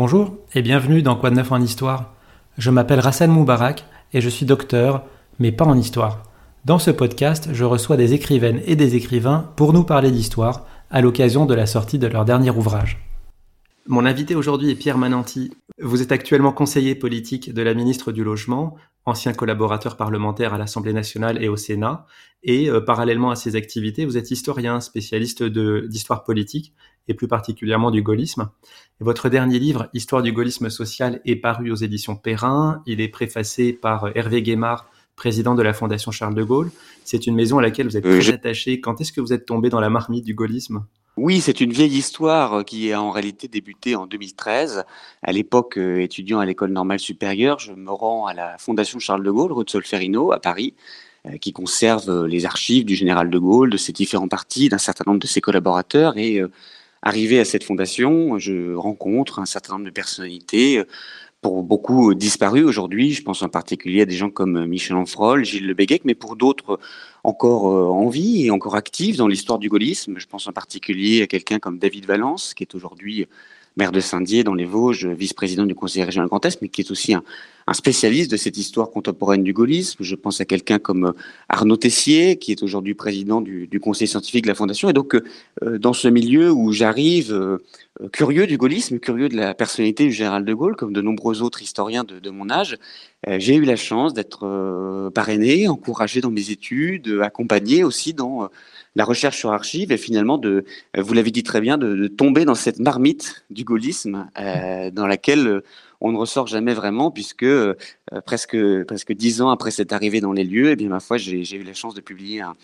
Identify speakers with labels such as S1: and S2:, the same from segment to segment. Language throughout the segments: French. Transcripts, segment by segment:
S1: Bonjour et bienvenue dans Quoi de neuf en histoire. Je m'appelle Rassan Moubarak et je suis docteur, mais pas en histoire. Dans ce podcast, je reçois des écrivaines et des écrivains pour nous parler d'histoire à l'occasion de la sortie de leur dernier ouvrage. Mon invité aujourd'hui est Pierre Mananti. Vous êtes actuellement conseiller politique de la ministre du Logement, ancien collaborateur parlementaire à l'Assemblée nationale et au Sénat, et euh, parallèlement à ces activités, vous êtes historien, spécialiste d'histoire politique et plus particulièrement du gaullisme. votre dernier livre, Histoire du gaullisme social, est paru aux éditions Perrin. Il est préfacé par Hervé Guémard, président de la Fondation Charles de Gaulle. C'est une maison à laquelle vous êtes très attaché. Quand est-ce que vous êtes tombé dans la marmite du gaullisme?
S2: Oui, c'est une vieille histoire qui a en réalité débuté en 2013. À l'époque, euh, étudiant à l'école normale supérieure, je me rends à la Fondation Charles de Gaulle, rue de Solferino, à Paris, euh, qui conserve les archives du général de Gaulle, de ses différents partis, d'un certain nombre de ses collaborateurs. Et euh, arrivé à cette fondation, je rencontre un certain nombre de personnalités pour beaucoup disparus aujourd'hui. Je pense en particulier à des gens comme Michel Onfrol, Gilles Lebéguec, mais pour d'autres encore en vie et encore actifs dans l'histoire du gaullisme. Je pense en particulier à quelqu'un comme David Valence, qui est aujourd'hui maire de Saint-Dié dans les Vosges, vice-président du conseil régional Grand Est, mais qui est aussi un, spécialiste de cette histoire contemporaine du gaullisme. Je pense à quelqu'un comme Arnaud Tessier, qui est aujourd'hui président du, conseil scientifique de la Fondation. Et donc, euh, dans ce milieu où j'arrive, euh, curieux du gaullisme, curieux de la personnalité du général de Gaulle, comme de nombreux autres historiens de, mon âge, euh, j'ai eu la chance d'être euh, parrainé, encouragé dans mes études, accompagné aussi dans la recherche sur archives et finalement de, euh, vous l'avez dit très bien, de, tomber dans cette marmite du gaullisme euh, dans laquelle euh, on ne ressort jamais vraiment puisque presque presque dix ans après cette arrivée dans les lieux, et eh bien ma foi, j'ai eu la chance de publier un,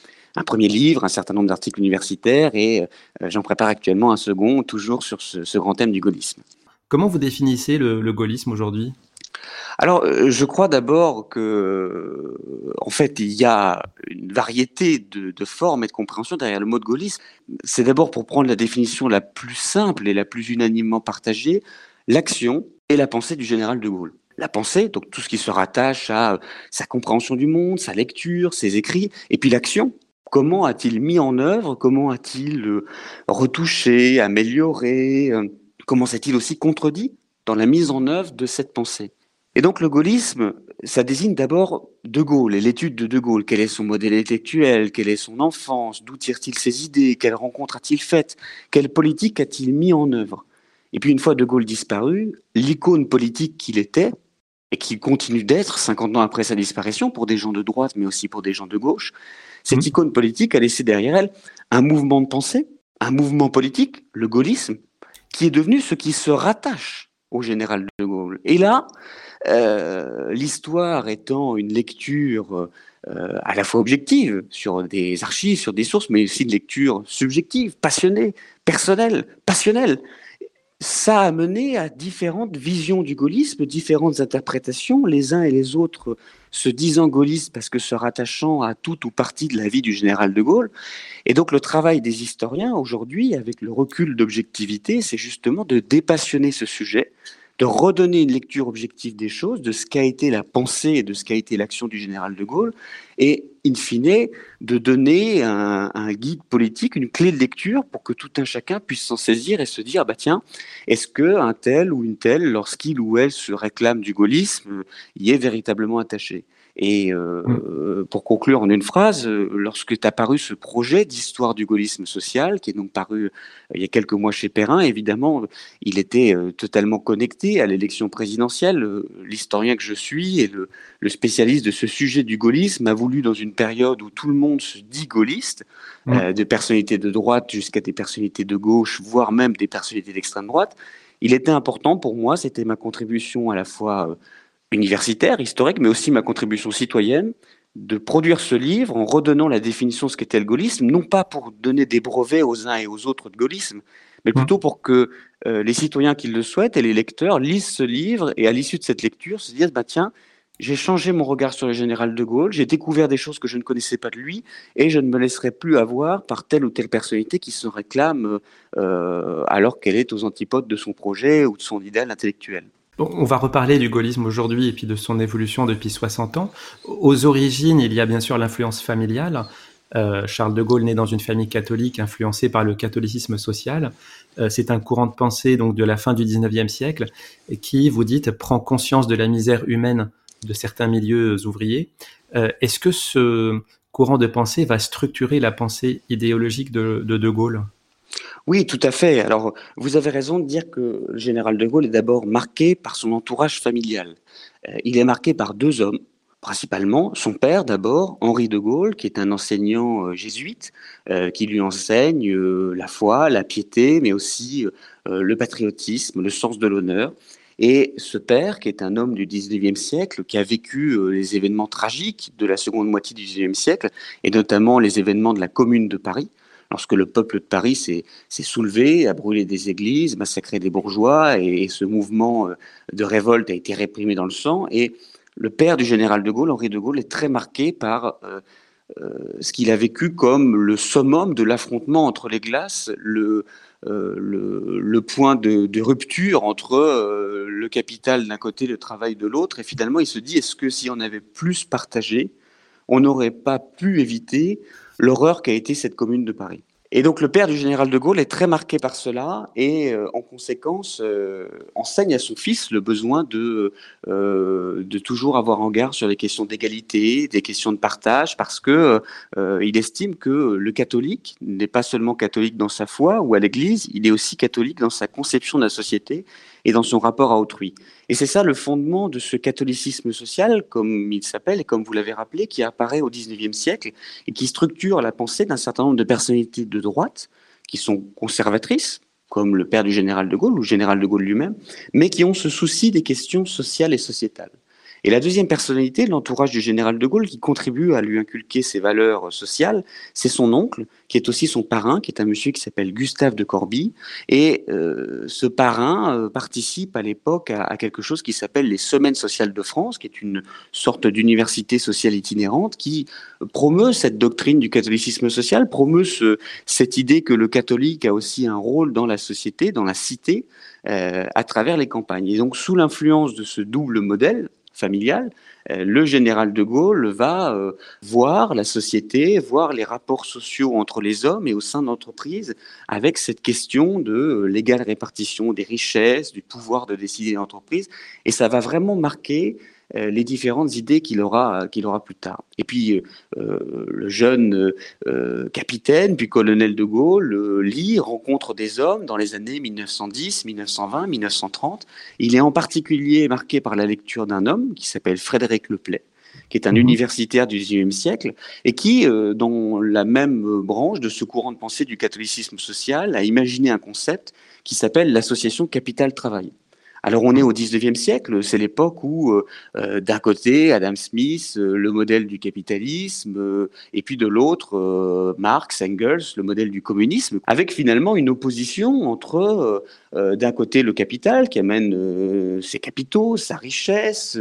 S2: premier livre, un certain nombre d'articles universitaires et j'en prépare actuellement un second, toujours sur ce, grand thème du gaullisme.
S1: Comment vous définissez le gaullisme aujourd'hui?
S2: Alors, euh, je crois d'abord que, en fait, il y a une variété de, formes et de compréhension derrière le mot de gaullisme. C'est d'abord pour prendre la définition la plus simple et la plus unanimement partagée, l'action et la pensée du général de Gaulle. La pensée, donc tout ce qui se rattache à sa compréhension du monde, sa lecture, ses écrits, et puis l'action, comment a-t-il mis en œuvre, comment a-t-il euh, retouché, amélioré, euh, comment s'est-il aussi contredit dans la mise en œuvre de cette pensée? Et donc le gaullisme, ça désigne d'abord De Gaulle et l'étude de De Gaulle. Quel est son modèle intellectuel? Quelle est son enfance? D'où tire-t-il ses idées? Quelles rencontres a-t-il faites Quelle politique a-t-il mis en œuvre? Et puis une fois De Gaulle disparu, l'icône politique qu'il était, et qu'il continue d'être 50 ans après sa disparition, pour des gens de droite, mais aussi pour des gens de gauche, cette mmh. icône politique a laissé derrière elle un mouvement de pensée, un mouvement politique, le gaullisme, qui est devenu ce qui se rattache au général de Gaulle. Et là, euh, l'histoire étant une lecture euh, à la fois objective sur des archives, sur des sources, mais aussi une lecture subjective, passionnée, personnelle, passionnelle, ça a mené à différentes visions du gaullisme, différentes interprétations, les uns et les autres se disant gaullistes parce que se rattachant à toute ou partie de la vie du général de Gaulle. Et donc le travail des historiens aujourd'hui, avec le recul d'objectivité, c'est justement de dépassionner ce sujet, de redonner une lecture objective des choses, de ce qu'a été la pensée et de ce qu'a été l'action du général de Gaulle, et in fine, de donner un, guide politique, une clé de lecture pour que tout un chacun puisse s'en saisir et se dire, bah tiens, est-ce que un tel ou une telle, lorsqu'il ou elle se réclame du gaullisme, y est véritablement attaché? Et euh, mm. pour conclure en une phrase, euh, lorsque est apparu ce projet d'histoire du gaullisme social, qui est donc paru euh, il y a quelques mois chez Perrin, évidemment, il était totalement connecté à l'élection présidentielle. L'historien que je suis et le, le, spécialiste de ce sujet du gaullisme a voulu, dans une période où tout le monde se dit gaulliste, mm. de personnalités de droite jusqu'à des personnalités de gauche, voire même des personnalités d'extrême droite, il était important pour moi, c'était ma contribution à la fois universitaire, historique, mais aussi ma contribution citoyenne, de produire ce livre en redonnant la définition de ce qu'était le gaullisme, non pas pour donner des brevets aux uns et aux autres de gaullisme, mais mmh. plutôt pour que euh, les citoyens qui le souhaitent et les lecteurs lisent ce livre et à l'issue de cette lecture se disent bah tiens, j'ai changé mon regard sur le général de Gaulle, j'ai découvert des choses que je ne connaissais pas de lui et je ne me laisserai plus avoir par telle ou telle personnalité qui se réclame euh, alors qu'elle est aux antipodes de son projet ou de son idéal intellectuel.
S1: On va reparler du gaullisme aujourd'hui et puis de son évolution depuis 60 ans. Aux origines, il y a bien sûr l'influence familiale. Charles de Gaulle naît dans une famille catholique influencée par le catholicisme social. c'est un courant de pensée donc de la fin du 19e siècle qui, vous dites, prend conscience de la misère humaine de certains milieux ouvriers. Est-ce que ce courant de pensée va structurer la pensée idéologique De, de Gaulle?
S2: Oui, tout à fait. Alors, vous avez raison de dire que le général de Gaulle est d'abord marqué par son entourage familial. Euh, il est marqué par deux hommes, principalement son père d'abord, Henri de Gaulle, qui est un enseignant euh, jésuite, euh, qui lui enseigne la foi, la piété, mais aussi le patriotisme, le sens de l'honneur. Et ce père, qui est un homme du 19e siècle, qui a vécu les événements tragiques de la seconde moitié du 19e siècle, et notamment les événements de la Commune de Paris, lorsque le peuple de Paris s'est soulevé, a brûlé des églises, massacré des bourgeois, et, ce mouvement euh, de révolte a été réprimé dans le sang. Et le père du général de Gaulle, Henri de Gaulle, est très marqué par euh, euh, ce qu'il a vécu comme le summum de l'affrontement entre les glaces, le, point de, de, rupture entre le capital d'un côté, le travail de l'autre. Et finalement, il se dit, est-ce que si on avait plus partagé, on n'aurait pas pu éviter l'horreur qu'a été cette commune de Paris. Et donc le père du général de Gaulle est très marqué par cela et euh, en conséquence euh, enseigne à son fils le besoin de, euh, de toujours avoir en garde sur les questions d'égalité, des questions de partage, parce que il estime que le catholique n'est pas seulement catholique dans sa foi ou à l'Église, il est aussi catholique dans sa conception de la société et dans son rapport à autrui. Et c'est ça le fondement de ce catholicisme social, comme il s'appelle, et comme vous l'avez rappelé, qui apparaît au XIXe siècle et qui structure la pensée d'un certain nombre de personnalités de droite qui sont conservatrices, comme le père du général de Gaulle ou le général de Gaulle lui-même, mais qui ont ce souci des questions sociales et sociétales. Et la deuxième personnalité, l'entourage du général de Gaulle, qui contribue à lui inculquer ses valeurs sociales, c'est son oncle, qui est aussi son parrain, qui est un monsieur qui s'appelle Gustave de Corbie. Et euh, ce parrain euh, participe à l'époque à, quelque chose qui s'appelle les Semaines sociales de France, qui est une sorte d'université sociale itinérante qui promeut cette doctrine du catholicisme social, promeut ce, cette idée que le catholique a aussi un rôle dans la société, dans la cité, euh, à travers les campagnes. Et donc, sous l'influence de ce double modèle, familiale, euh, le général de Gaulle va euh, voir la société, voir les rapports sociaux entre les hommes et au sein d'entreprises avec cette question de euh, l'égale répartition des richesses, du pouvoir de décider d'entreprise. Et ça va vraiment marquer les différentes idées qu'il aura, qu'il aura plus tard. Et puis, euh, le jeune euh, capitaine, puis colonel de Gaulle, lit, rencontre des hommes dans les années 1910, 1920, 1930. Il est en particulier marqué par la lecture d'un homme qui s'appelle Frédéric Leplay qui est un mhm. universitaire du XIXe siècle, et qui, dans la même branche de ce courant de pensée du catholicisme social, a imaginé un concept qui s'appelle l'association capital-travail. Alors on est au 19e siècle, c'est l'époque où euh, euh, d'un côté Adam Smith, euh, le modèle du capitalisme, et puis de l'autre Marx, Engels, le modèle du communisme, avec finalement une opposition entre d'un côté le capital qui amène ses capitaux, sa richesse,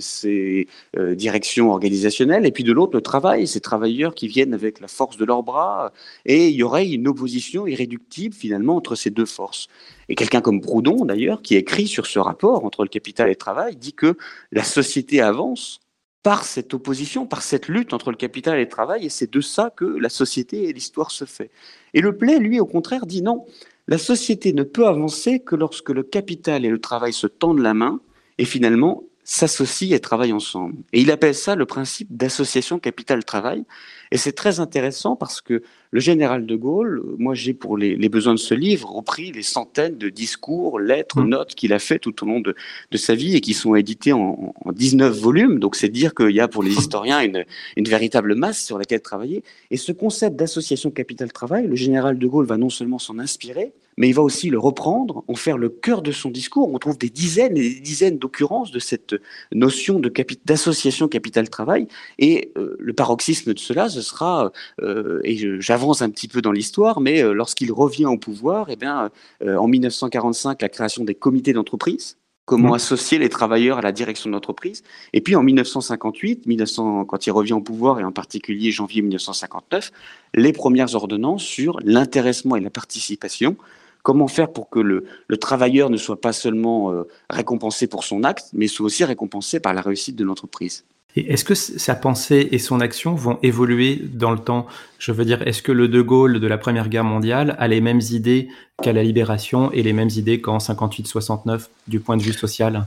S2: ses directions organisationnelles, et puis de l'autre le travail, ces travailleurs qui viennent avec la force de leurs bras, et il y aurait une opposition irréductible finalement entre ces deux forces. Et quelqu'un comme Proudhon, d'ailleurs, qui écrit sur ce rapport entre le capital et le travail, dit que la société avance par cette opposition, par cette lutte entre le capital et le travail, et c'est de ça que la société et l'histoire se fait. Et le Play, lui, au contraire, dit non, la société ne peut avancer que lorsque le capital et le travail se tendent la main, et finalement s'associent et travaillent ensemble. Et il appelle ça le principe d'association capital-travail. Et c'est très intéressant parce que le général de Gaulle, moi j'ai pour les, besoins de ce livre repris les centaines de discours, lettres, mmh. notes qu'il a fait tout au long de, sa vie et qui sont édités en, en 19 volumes. Donc c'est dire qu'il y a pour les historiens une, une véritable masse sur laquelle travailler. Et ce concept d'association capital-travail, le général de Gaulle va non seulement s'en inspirer, mais il va aussi le reprendre, en faire le cœur de son discours. On trouve des dizaines et des dizaines d'occurrences de cette notion d'association capital-travail. Et euh, le paroxysme de cela, ce sera, euh, et j'avance un petit peu dans l'histoire, mais euh, lorsqu'il revient au pouvoir, eh bien, en 1945, la création des comités d'entreprise, comment mmh. associer les travailleurs à la direction de l'entreprise. Et puis en 1958, 1900, quand il revient au pouvoir, et en particulier janvier 1959, les premières ordonnances sur l'intéressement et la participation Comment faire pour que le, travailleur ne soit pas seulement euh, récompensé pour son acte, mais soit aussi récompensé par la réussite de l'entreprise?
S1: Est-ce que sa pensée et son action vont évoluer dans le temps? Je veux dire, est-ce que le De Gaulle de la Première Guerre mondiale a les mêmes idées qu'à la Libération et les mêmes idées qu'en 58-69 du point de vue social?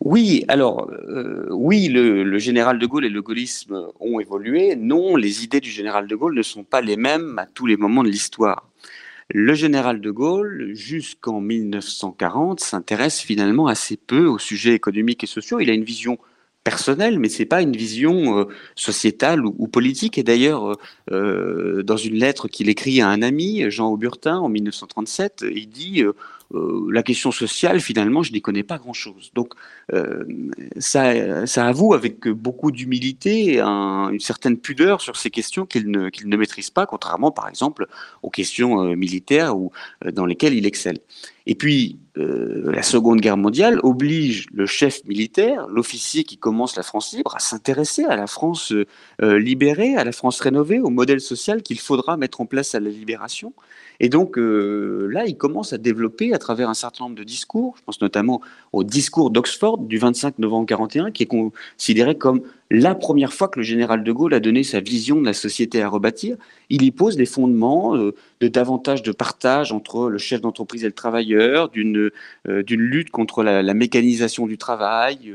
S2: Oui, alors euh, oui, le, général de Gaulle et le gaullisme ont évolué. Non, les idées du général de Gaulle ne sont pas les mêmes à tous les moments de l'histoire. Le général de Gaulle, jusqu'en 1940, s'intéresse finalement assez peu aux sujets économiques et sociaux. Il a une vision personnelle, mais c'est pas une vision euh, sociétale ou, politique. Et d'ailleurs, euh, dans une lettre qu'il écrit à un ami, Jean Auburtin, en 1937, il dit euh, la question sociale, finalement, je n'y connais pas grand-chose. Donc, euh, ça, avoue avec beaucoup d'humilité une certaine pudeur sur ces questions qu'il ne, qu'il ne maîtrise pas, contrairement, par exemple, aux questions euh, militaires ou dans lesquelles il excelle. Et puis, la Seconde Guerre mondiale oblige le chef militaire, l'officier qui commence la France libre, à s'intéresser à la France libérée, à la France rénovée, au modèle social qu'il faudra mettre en place à la libération. Et donc euh, là, il commence à développer à travers un certain nombre de discours, je pense notamment au discours d'Oxford du 25 novembre 41, qui est considéré comme la première fois que le général de Gaulle a donné sa vision de la société à rebâtir. Il y pose les fondements euh, de davantage de partage entre le chef d'entreprise et le travailleur, d'une euh, lutte contre la, mécanisation du travail,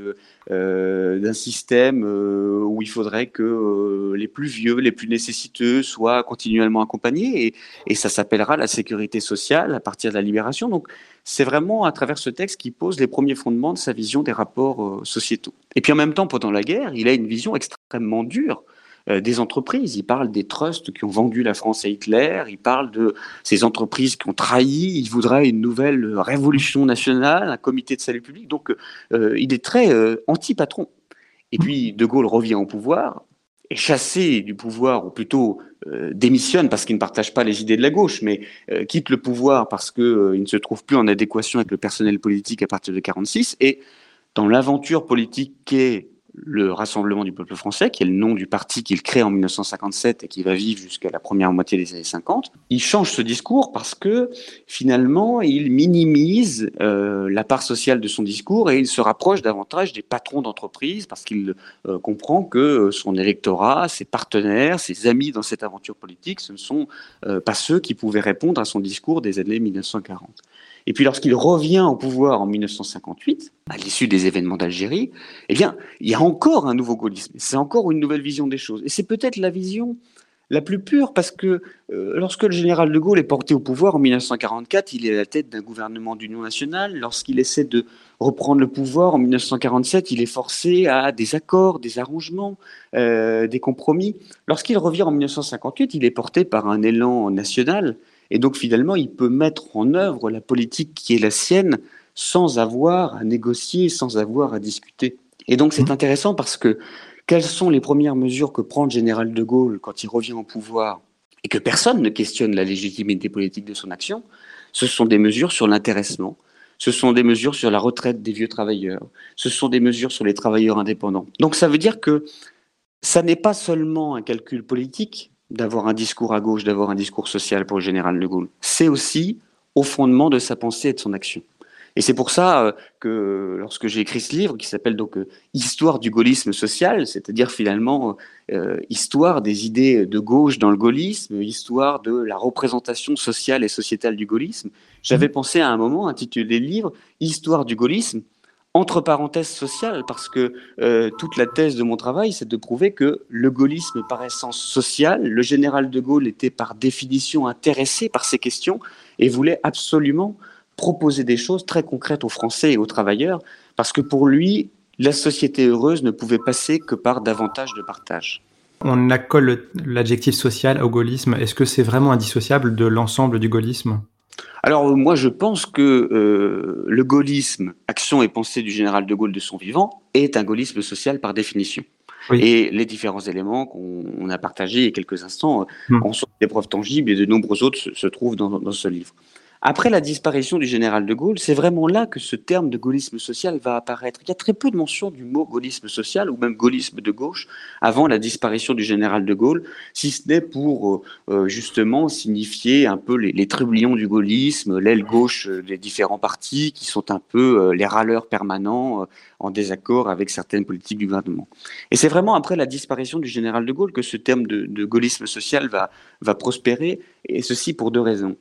S2: euh, d'un système euh, où il faudrait que euh, les plus vieux, les plus nécessiteux soient continuellement accompagnés et, ça s'appellera la sécurité sociale à partir de la libération. Donc c'est vraiment à travers ce texte qui pose les premiers fondements de sa vision des rapports sociétaux. Et puis en même temps, pendant la guerre, il a une vision extrêmement dure euh, des entreprises. Il parle des trusts qui ont vendu la France à Hitler. Il parle de ces entreprises qui ont trahi. Il voudrait une nouvelle révolution nationale, un comité de salut public. Donc, euh, il est très euh, anti-patron. Et puis, De Gaulle revient au pouvoir, est chassé du pouvoir, ou plutôt démissionne parce qu'il ne partage pas les idées de la gauche, mais quitte le pouvoir parce qu'il ne se trouve plus en adéquation avec le personnel politique à partir de 46. Et dans l'aventure politique qu'est le Rassemblement du peuple français, qui est le nom du parti qu'il crée en 1957 et qui va vivre jusqu'à la première moitié des années 50, il change ce discours parce que finalement, il minimise euh, la part sociale de son discours et il se rapproche davantage des patrons d'entreprise parce qu'il euh, comprend que son électorat, ses partenaires, ses amis dans cette aventure politique, ce ne sont euh, pas ceux qui pouvaient répondre à son discours des années 1940. Et puis lorsqu'il revient au pouvoir en 1958, à l'issue des événements d'Algérie, eh bien, il y a encore un nouveau gaullisme. C'est encore une nouvelle vision des choses. Et c'est peut-être la vision la plus pure parce que euh, lorsque le général de Gaulle est porté au pouvoir en 1944, il est à la tête d'un gouvernement d'union nationale. Lorsqu'il essaie de reprendre le pouvoir en 1947, il est forcé à des accords, des arrangements, euh, des compromis. Lorsqu'il revient en 1958, il est porté par un élan national et donc finalement, il peut mettre en œuvre la politique qui est la sienne sans avoir à négocier, sans avoir à discuter. Et donc c'est mmh. intéressant parce que quelles sont les premières mesures que prend le général de Gaulle quand il revient au pouvoir et que personne ne questionne la légitimité politique de son action Ce sont des mesures sur l'intéressement, ce sont des mesures sur la retraite des vieux travailleurs, ce sont des mesures sur les travailleurs indépendants. Donc ça veut dire que ça n'est pas seulement un calcul politique, d'avoir un discours à gauche, d'avoir un discours social pour le général de Gaulle. C'est aussi au fondement de sa pensée et de son action. Et c'est pour ça euh, que lorsque j'ai écrit ce livre, qui s'appelle donc euh, Histoire du gaullisme social, c'est-à-dire finalement euh, histoire des idées de gauche dans le gaullisme, histoire de la représentation sociale et sociétale du gaullisme, j'avais mmh. pensé à un moment intituler le livre Histoire du gaullisme, entre parenthèses sociales, parce que euh, toute la thèse de mon travail, c'est de prouver que le gaullisme par essence social, le général de Gaulle était par définition intéressé par ces questions et voulait absolument proposer des choses très concrètes aux Français et aux travailleurs, parce que pour lui, la société heureuse ne pouvait passer que par davantage de partage.
S1: On accole l'adjectif social au gaullisme. Est-ce que c'est vraiment indissociable de l'ensemble du gaullisme?
S2: Alors moi je pense que euh, le gaullisme, action et pensée du général de Gaulle de son vivant, est un gaullisme social par définition. Et les différents éléments qu'on a partagés il y a quelques instants hmm. en sont des preuves tangibles et de nombreux autres se, trouvent dans, ce livre. Après la disparition du général de Gaulle, c'est vraiment là que ce terme de gaullisme social va apparaître. Il y a très peu de mention du mot gaullisme social ou même gaullisme de gauche avant la disparition du général de Gaulle, si ce n'est pour euh, euh, justement signifier un peu les, les du gaullisme, l'aile gauche des différents partis qui sont un peu euh, les râleurs permanents en désaccord avec certaines politiques du gouvernement. Et c'est vraiment après la disparition du général de Gaulle que ce terme de, de gaullisme social va, va prospérer, et ceci pour deux raisons.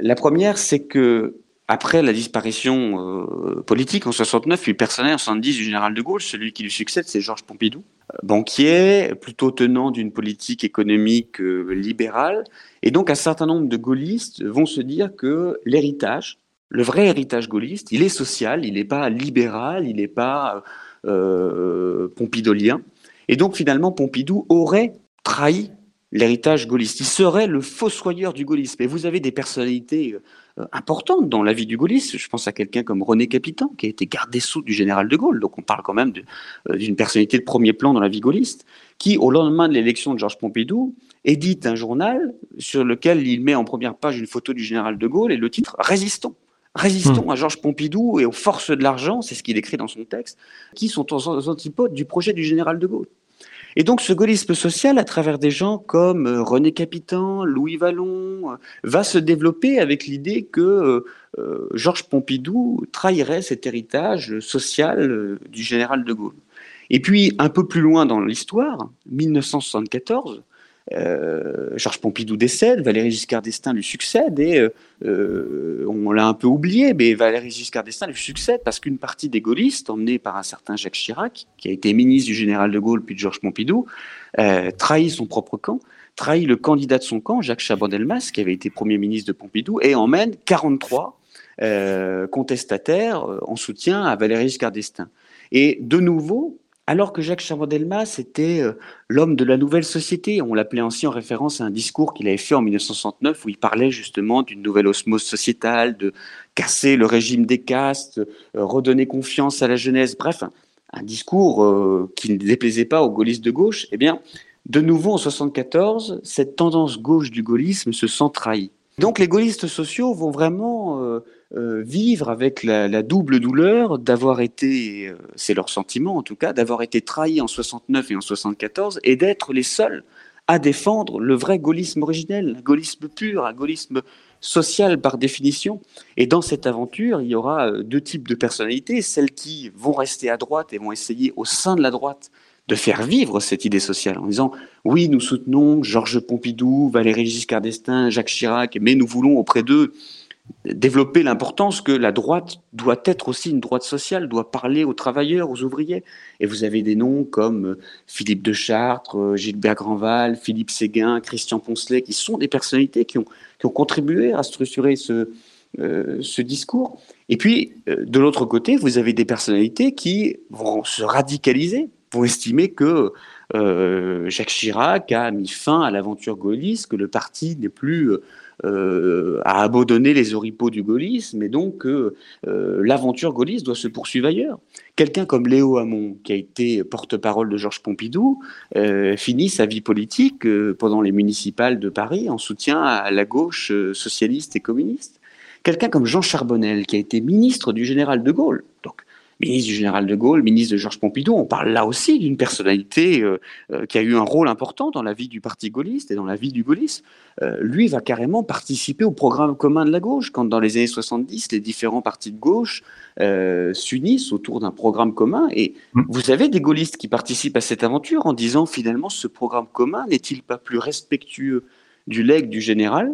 S2: La première, c'est que après la disparition euh, politique en 69, puis personnel en 70 du général de Gaulle, celui qui lui succède, c'est Georges Pompidou, euh, banquier, plutôt tenant d'une politique économique euh, libérale. Et donc un certain nombre de gaullistes vont se dire que l'héritage, le vrai héritage gaulliste, il est social, il n'est pas libéral, il n'est pas pompidolien. Et donc finalement, Pompidou aurait trahi l'héritage gaulliste. Il serait le fossoyeur du gaullisme. Et vous avez des personnalités euh, importantes dans la vie du gaullisme. Je pense à quelqu'un comme René Capitan, qui a été garde des Sceaux du général de Gaulle. Donc on parle quand même euh, d'une personnalité de premier plan dans la vie gaulliste, qui, au lendemain de l'élection de Georges Pompidou, édite un journal sur lequel il met en première page une photo du général de Gaulle et le titre Résistons. Résistons hmm. à Georges Pompidou et aux forces de l'argent, c'est ce qu'il écrit dans son texte, qui sont aux antipodes du projet du général de Gaulle. Et donc ce gaullisme social, à travers des gens comme euh, René Capitan, Louis Vallon, euh, va se développer avec l'idée que euh, Georges Pompidou trahirait cet héritage social du général de Gaulle. Et puis un peu plus loin dans l'histoire, 1974, euh, Georges Pompidou décède, Valéry Giscard d'Estaing lui succède et euh, euh, on l'a un peu oublié, mais Valéry Giscard d'Estaing lui succède parce qu'une partie des gaullistes, emmenés par un certain Jacques Chirac, qui a été ministre du général de Gaulle puis de Georges Pompidou, trahit son propre camp, trahit le candidat de son camp, Jacques Chaban-Delmas, qui avait été Premier ministre de Pompidou, et emmène 43 contestataires en soutien à Valéry Giscard d'Estaing. Et de nouveau, alors que Jacques Chaban-Delmas était euh, l'homme de la nouvelle société, on l'appelait ainsi en référence à un discours qu'il avait fait en 1969 où il parlait justement d'une nouvelle osmose sociétale, de casser le régime des castes, euh, redonner confiance à la jeunesse, bref, un, discours euh, qui ne déplaisait pas aux gaullistes de gauche, eh bien, de nouveau en 1974, cette tendance gauche du gaullisme se sent trahie. Donc les gaullistes sociaux vont vraiment vivre avec la, double douleur d'avoir été, euh, c'est leur sentiment en tout cas, d'avoir été trahis en 69 et en 74 et d'être les seuls à défendre le vrai gaullisme originel, un gaullisme pur, un gaullisme social par définition. Et dans cette aventure, il y aura euh, deux types de personnalités, celles qui vont rester à droite et vont essayer au sein de la droite de faire vivre cette idée sociale en disant oui, nous soutenons Georges Pompidou, Valéry Giscard d'Estaing, Jacques Chirac, mais nous voulons auprès d'eux développer l'importance que la droite doit être aussi une droite sociale, doit parler aux travailleurs, aux ouvriers. Et vous avez des noms comme euh, Philippe de Chartres, euh, Gilbert Grandval, Philippe Séguin, Christian Poncelet, qui sont des personnalités qui ont, contribué à structurer ce, euh, ce discours. Et puis, de l'autre côté, vous avez des personnalités qui vont se radicaliser, vont estimer que Jacques Chirac a mis fin à l'aventure gaulliste, que le parti n'est plus euh, à abandonner les oripeaux du gaullisme et donc euh, l'aventure gaulliste doit se poursuivre ailleurs. Quelqu'un comme Léo Hamon, qui a été porte-parole de Georges Pompidou, euh, finit sa vie politique pendant les municipales de Paris en soutien à la gauche socialiste et communiste. Quelqu'un comme Jean Charbonnel, qui a été ministre du général de Gaulle, donc ministre du général de Gaulle, ministre de Georges Pompidou, on parle là aussi d'une personnalité euh, euh, qui a eu un rôle important dans la vie du parti gaulliste et dans la vie du gaullisme. Euh, lui va carrément participer au programme commun de la gauche, quand dans les années 70, les différents partis de gauche s'unissent autour d'un programme commun. Et mmh. vous avez des gaullistes qui participent à cette aventure en disant finalement ce programme commun n'est-il pas plus respectueux du legs du général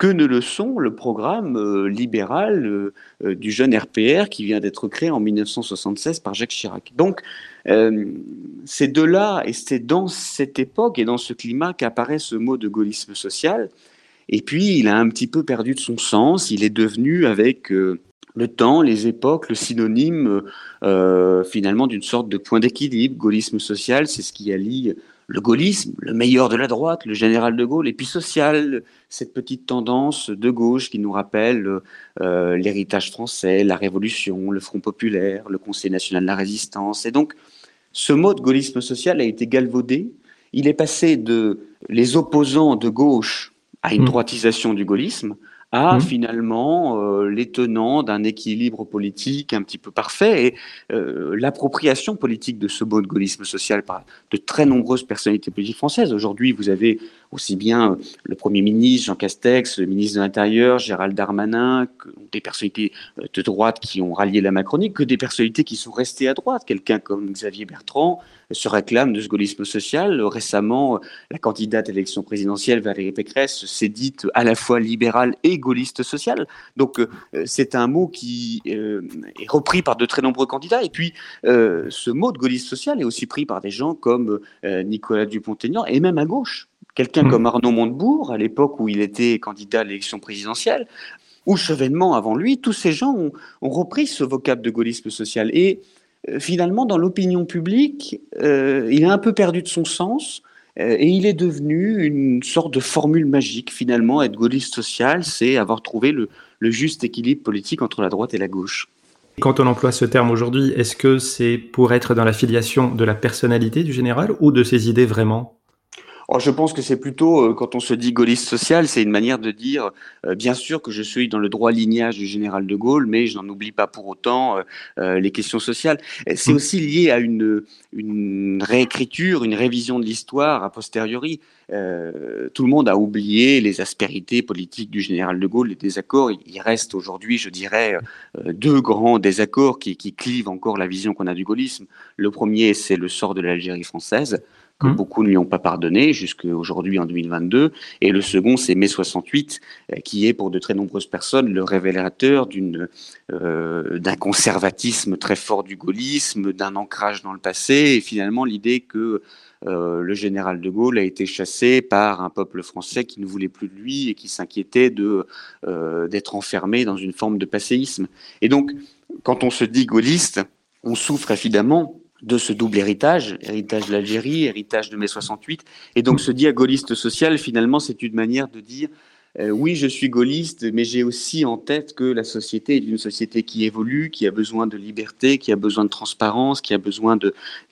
S2: que ne le sont le programme euh, libéral euh, euh, du jeune RPR qui vient d'être créé en 1976 par Jacques Chirac. Donc, c'est de là, et c'est dans cette époque et dans ce climat qu'apparaît ce mot de gaullisme social. Et puis, il a un petit peu perdu de son sens, il est devenu avec le temps, les époques, le synonyme finalement d'une sorte de point d'équilibre. Gaullisme social, c'est ce qui allie le gaullisme, le meilleur de la droite, le général de Gaulle, et puis social, cette petite tendance de gauche qui nous rappelle euh, l'héritage français, la Révolution, le Front populaire, le Conseil national de la résistance. Et donc, ce mot de gaullisme social a été galvaudé. Il est passé de les opposants de gauche à une mmh. droitisation du gaullisme, à mmh. finalement euh, l'étonnant d'un équilibre politique un petit peu parfait et euh, l'appropriation politique de ce de gaullisme social par de très nombreuses personnalités politiques françaises. Aujourd'hui, vous avez aussi bien le Premier ministre Jean Castex, le ministre de l'Intérieur Gérald Darmanin, que des personnalités de droite qui ont rallié la Macronie, que des personnalités qui sont restées à droite. Quelqu'un comme Xavier Bertrand se réclame de ce gaullisme social. Récemment, la candidate à l'élection présidentielle, Valérie Pécresse, s'est dite à la fois libérale et gaulliste sociale. Donc, euh, c'est un mot qui euh, est repris par de très nombreux candidats. Et puis, euh, ce mot de gaulliste social est aussi pris par des gens comme Nicolas Dupont-Aignan et même à gauche. Quelqu'un mmh. comme Arnaud Montebourg, à l'époque où il était candidat à l'élection présidentielle, ou Chevènement avant lui, tous ces gens ont, ont repris ce vocable de gaullisme social. Et euh, finalement, dans l'opinion publique, euh, il a un peu perdu de son sens euh, et il est devenu une sorte de formule magique. Finalement, être gaulliste social, c'est avoir trouvé le, le juste équilibre politique entre la droite et la gauche.
S1: Quand on emploie ce terme aujourd'hui, est-ce que c'est pour être dans la filiation de la personnalité du général ou de ses idées vraiment
S2: Oh, je pense que c'est plutôt, euh, quand on se dit gaulliste social, c'est une manière de dire, euh, bien sûr que je suis dans le droit lignage du général de Gaulle, mais je n'en oublie pas pour autant euh, les questions sociales. C'est mmh. aussi lié à une, une réécriture, une révision de l'histoire a posteriori. tout le monde a oublié les aspérités politiques du général de Gaulle, les désaccords. Il reste aujourd'hui, je dirais, deux grands désaccords qui, qui clivent encore la vision qu'on a du gaullisme. Le premier, c'est le sort de l'Algérie française que mmh. beaucoup ne lui ont pas pardonné jusqu'à aujourd'hui en 2022. Et le second, c'est mai 68, euh, qui est pour de très nombreuses personnes le révélateur d'une euh, d'un conservatisme très fort du gaullisme, d'un ancrage dans le passé, et finalement l'idée que euh, le général de Gaulle a été chassé par un peuple français qui ne voulait plus de lui et qui s'inquiétait de d'être enfermé dans une forme de passéisme. Et donc, quand on se dit gaulliste, on souffre évidemment de ce double héritage, héritage de l'Algérie, héritage de mai 68, et donc se dire gaulliste social, finalement, c'est une manière de dire euh, oui, je suis gaulliste, mais j'ai aussi en tête que la société est une société qui évolue, qui a besoin de liberté, qui a besoin de transparence, qui a besoin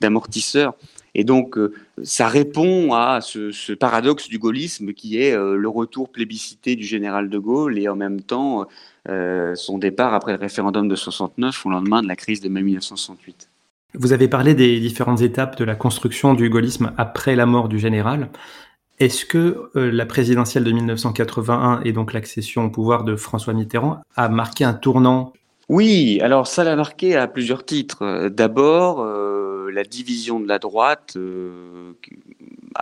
S2: d'amortisseurs. Et donc, euh, ça répond à ce, paradoxe du gaullisme qui est euh, le retour plébiscité du général de Gaulle et en même temps son départ après le référendum de 69 au lendemain de la crise de mai 1968.
S1: Vous avez parlé des différentes étapes de la construction du gaullisme après la mort du général. Est-ce que euh, la présidentielle de 1981 et donc l'accession au pouvoir de François Mitterrand a marqué un tournant?
S2: Oui, alors ça l'a marqué à plusieurs titres. D'abord, euh, la division de la droite, euh,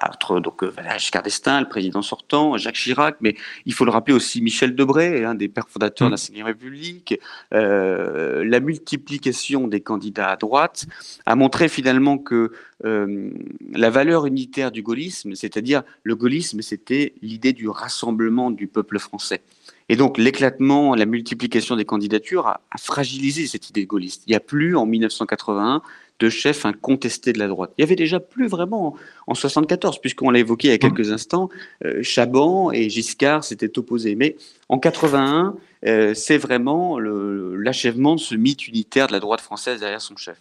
S2: entre donc euh, Giscard d'Estaing, le président sortant, Jacques Chirac, mais il faut le rappeler aussi Michel Debré, un des pères fondateurs de la Ve République. Euh, la multiplication des candidats à droite a montré finalement que euh, la valeur unitaire du gaullisme, c'est-à-dire le gaullisme, c'était l'idée du rassemblement du peuple français. Et donc l'éclatement, la multiplication des candidatures a, a, fragilisé cette idée gaulliste. Il n'y a plus en 1981 de chef incontesté de la droite. Il y avait déjà plus vraiment en 74, puisqu'on l'a évoqué il y a quelques instants, euh, Chaban et Giscard s'étaient opposés. Mais en 81, euh, c'est vraiment l'achèvement de ce mythe unitaire de la droite française derrière son chef.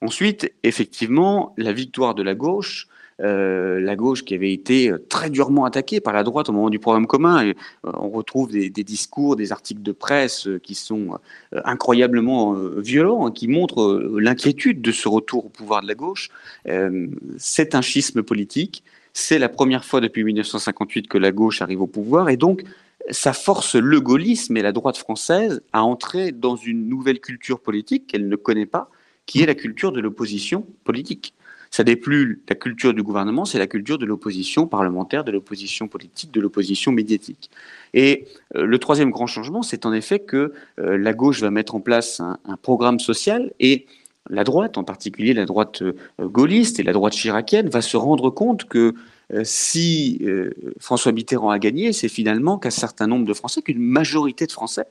S2: Ensuite, effectivement, la victoire de la gauche euh, la gauche qui avait été euh, très durement attaquée par la droite au moment du programme commun. Euh, on retrouve des, discours, des articles de presse qui sont incroyablement violents, hein, qui montrent l'inquiétude de ce retour au pouvoir de la gauche. c'est un schisme politique. C'est la première fois depuis 1958 que la gauche arrive au pouvoir et donc ça force le gaullisme et la droite française à entrer dans une nouvelle culture politique qu'elle ne connaît pas, qui est la culture de l'opposition politique ça n'est plus la culture du gouvernement, c'est la culture de l'opposition parlementaire, de l'opposition politique, de l'opposition médiatique. Et euh, le troisième grand changement, c'est en effet que euh, la gauche va mettre en place un, programme social et la droite, en particulier la droite euh, gaulliste et la droite chiracienne, va se rendre compte que si François Mitterrand a gagné, c'est finalement qu'un certain nombre de Français, qu'une majorité de Français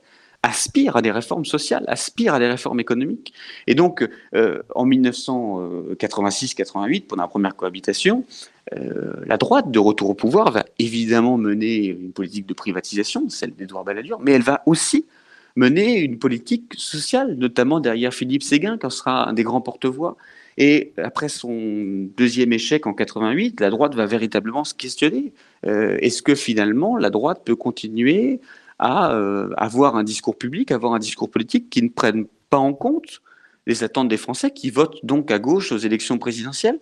S2: aspire à des réformes sociales, aspire à des réformes économiques. Et donc, euh, en 1986-88, pendant la première cohabitation, euh, la droite, de retour au pouvoir, va évidemment mener une politique de privatisation, celle d'Edouard Balladur, mais elle va aussi mener une politique sociale, notamment derrière Philippe Séguin, qui sera un des grands porte-voix. Et après son deuxième échec en 88, la droite va véritablement se questionner. Euh, est-ce que finalement la droite peut continuer à avoir un discours public, avoir un discours politique qui ne prenne pas en compte les attentes des Français qui votent donc à gauche aux élections présidentielles.